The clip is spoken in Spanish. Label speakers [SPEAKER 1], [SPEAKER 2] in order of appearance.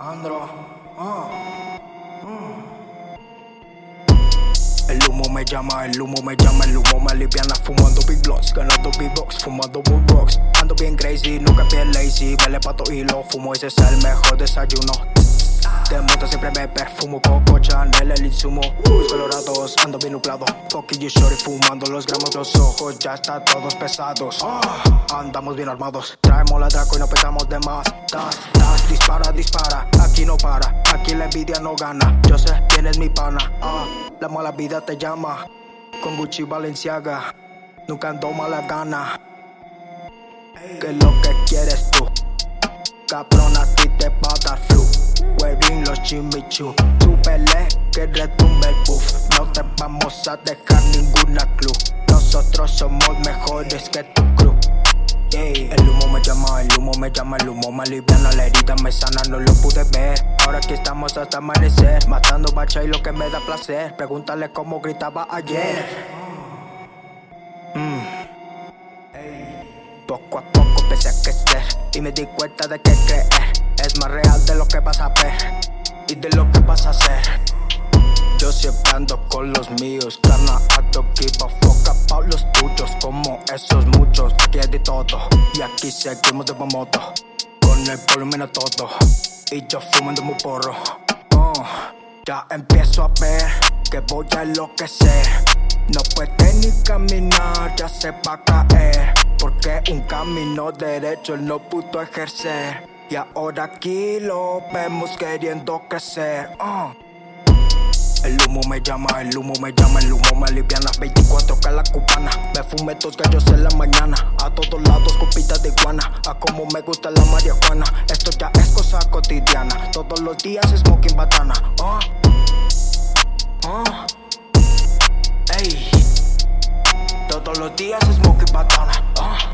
[SPEAKER 1] Andro, mm. El humo me llama, el humo me llama, el humo me aliviana Fumando big blunts, ganando big box, fumando bull rocks Ando bien crazy, nunca bien lazy, vele pato y lo fumo Ese es el mejor desayuno de moto siempre me perfumo Coco Chanel, el insumo. Uy, colorados, ando bien nublado Fucking you shorty fumando los gramos. Los ojos ya están todos pesados. Ah, Andamos bien armados. Traemos la Draco y no pesamos de más. Das, das, dispara, dispara. Aquí no para, aquí la envidia no gana. Yo sé quién es mi pana. Ah, La mala vida te llama. Con Gucci Balenciaga Nunca ando mala gana. ¿Qué es lo que quieres tú? Cabrón, a ti te va chimichu. Súbele que retumbe el puff. No te vamos a dejar ninguna clue. Nosotros somos mejores que tu crew. El humo me llama, el humo me llama, el humo me aliviana, la herida me sana, no lo pude ver. Ahora aquí estamos hasta amanecer, matando bacha y lo que me da placer. Pregúntale cómo gritaba ayer. Mm. Poco a poco empecé a crecer y me di cuenta de que creer es más real de lo que vas a ver y de lo que vas a hacer. Yo siempre ando con los míos, carna I don't give a fuck about los tuyos, como esos muchos. Aquí hay de todo y aquí seguimos de moto, con el volumen a todo y yo fumando muy porro. Oh, ya empiezo a ver que voy a enloquecer. No puede ni caminar, ya se va a caer. Porque un camino derecho él no pudo ejercer. Y ahora aquí lo vemos queriendo crecer. ah. El humo me llama, el humo me llama, el humo me aliviana 24K la cubana, me fumé dos gallos en la mañana A todos lados copitas de iguana, a como me gusta la marihuana Esto ya es cosa cotidiana, todos los días smoking batana ah. Ah. Ey. Todos los días smoking batana ah.